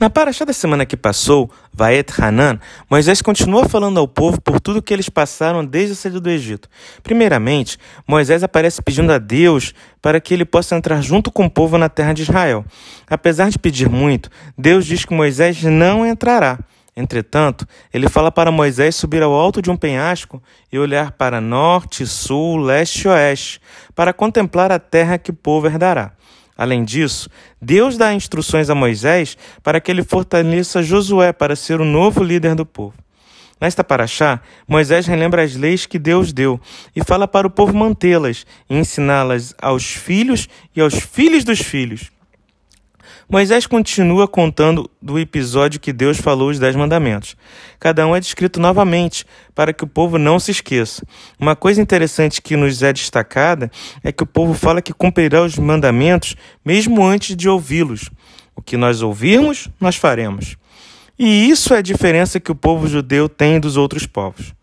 Na paraxá da semana que passou, Vaet Hanan, Moisés continua falando ao povo por tudo que eles passaram desde a saída do Egito. Primeiramente, Moisés aparece pedindo a Deus para que ele possa entrar junto com o povo na terra de Israel. Apesar de pedir muito, Deus diz que Moisés não entrará. Entretanto, ele fala para Moisés subir ao alto de um penhasco e olhar para norte, sul, leste e oeste, para contemplar a terra que o povo herdará. Além disso, Deus dá instruções a Moisés para que ele fortaleça Josué para ser o novo líder do povo. Nesta paraxá, Moisés relembra as leis que Deus deu e fala para o povo mantê-las e ensiná-las aos filhos e aos filhos dos filhos. Moisés continua contando do episódio que Deus falou os Dez Mandamentos. Cada um é descrito novamente, para que o povo não se esqueça. Uma coisa interessante que nos é destacada é que o povo fala que cumprirá os mandamentos mesmo antes de ouvi-los. O que nós ouvirmos, nós faremos. E isso é a diferença que o povo judeu tem dos outros povos.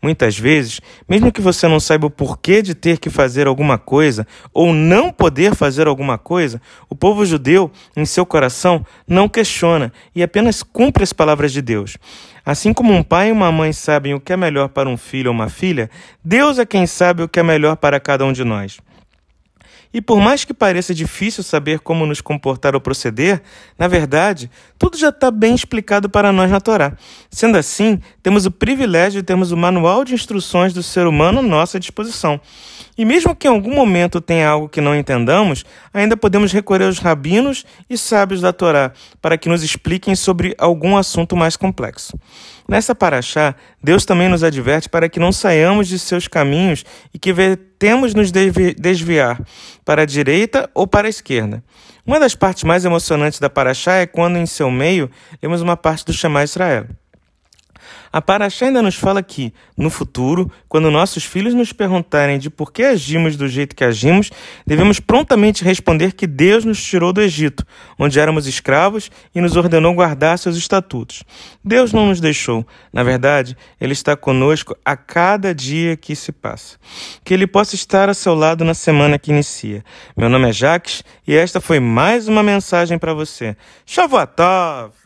Muitas vezes, mesmo que você não saiba o porquê de ter que fazer alguma coisa ou não poder fazer alguma coisa, o povo judeu, em seu coração, não questiona e apenas cumpre as palavras de Deus. Assim como um pai e uma mãe sabem o que é melhor para um filho ou uma filha, Deus é quem sabe o que é melhor para cada um de nós. E por mais que pareça difícil saber como nos comportar ou proceder, na verdade, tudo já está bem explicado para nós na Torá. Sendo assim, temos o privilégio de termos o manual de instruções do ser humano à nossa disposição. E mesmo que em algum momento tenha algo que não entendamos, ainda podemos recorrer aos rabinos e sábios da Torá para que nos expliquem sobre algum assunto mais complexo. Nessa paraxá, Deus também nos adverte para que não saiamos de seus caminhos e que temos nos desviar para a direita ou para a esquerda. Uma das partes mais emocionantes da paraxá é quando em seu meio temos uma parte do chamar Israel. A Paraxá ainda nos fala que, no futuro, quando nossos filhos nos perguntarem de por que agimos do jeito que agimos, devemos prontamente responder que Deus nos tirou do Egito, onde éramos escravos, e nos ordenou guardar seus estatutos. Deus não nos deixou. Na verdade, Ele está conosco a cada dia que se passa. Que Ele possa estar a seu lado na semana que inicia. Meu nome é Jaques e esta foi mais uma mensagem para você. Shavuot!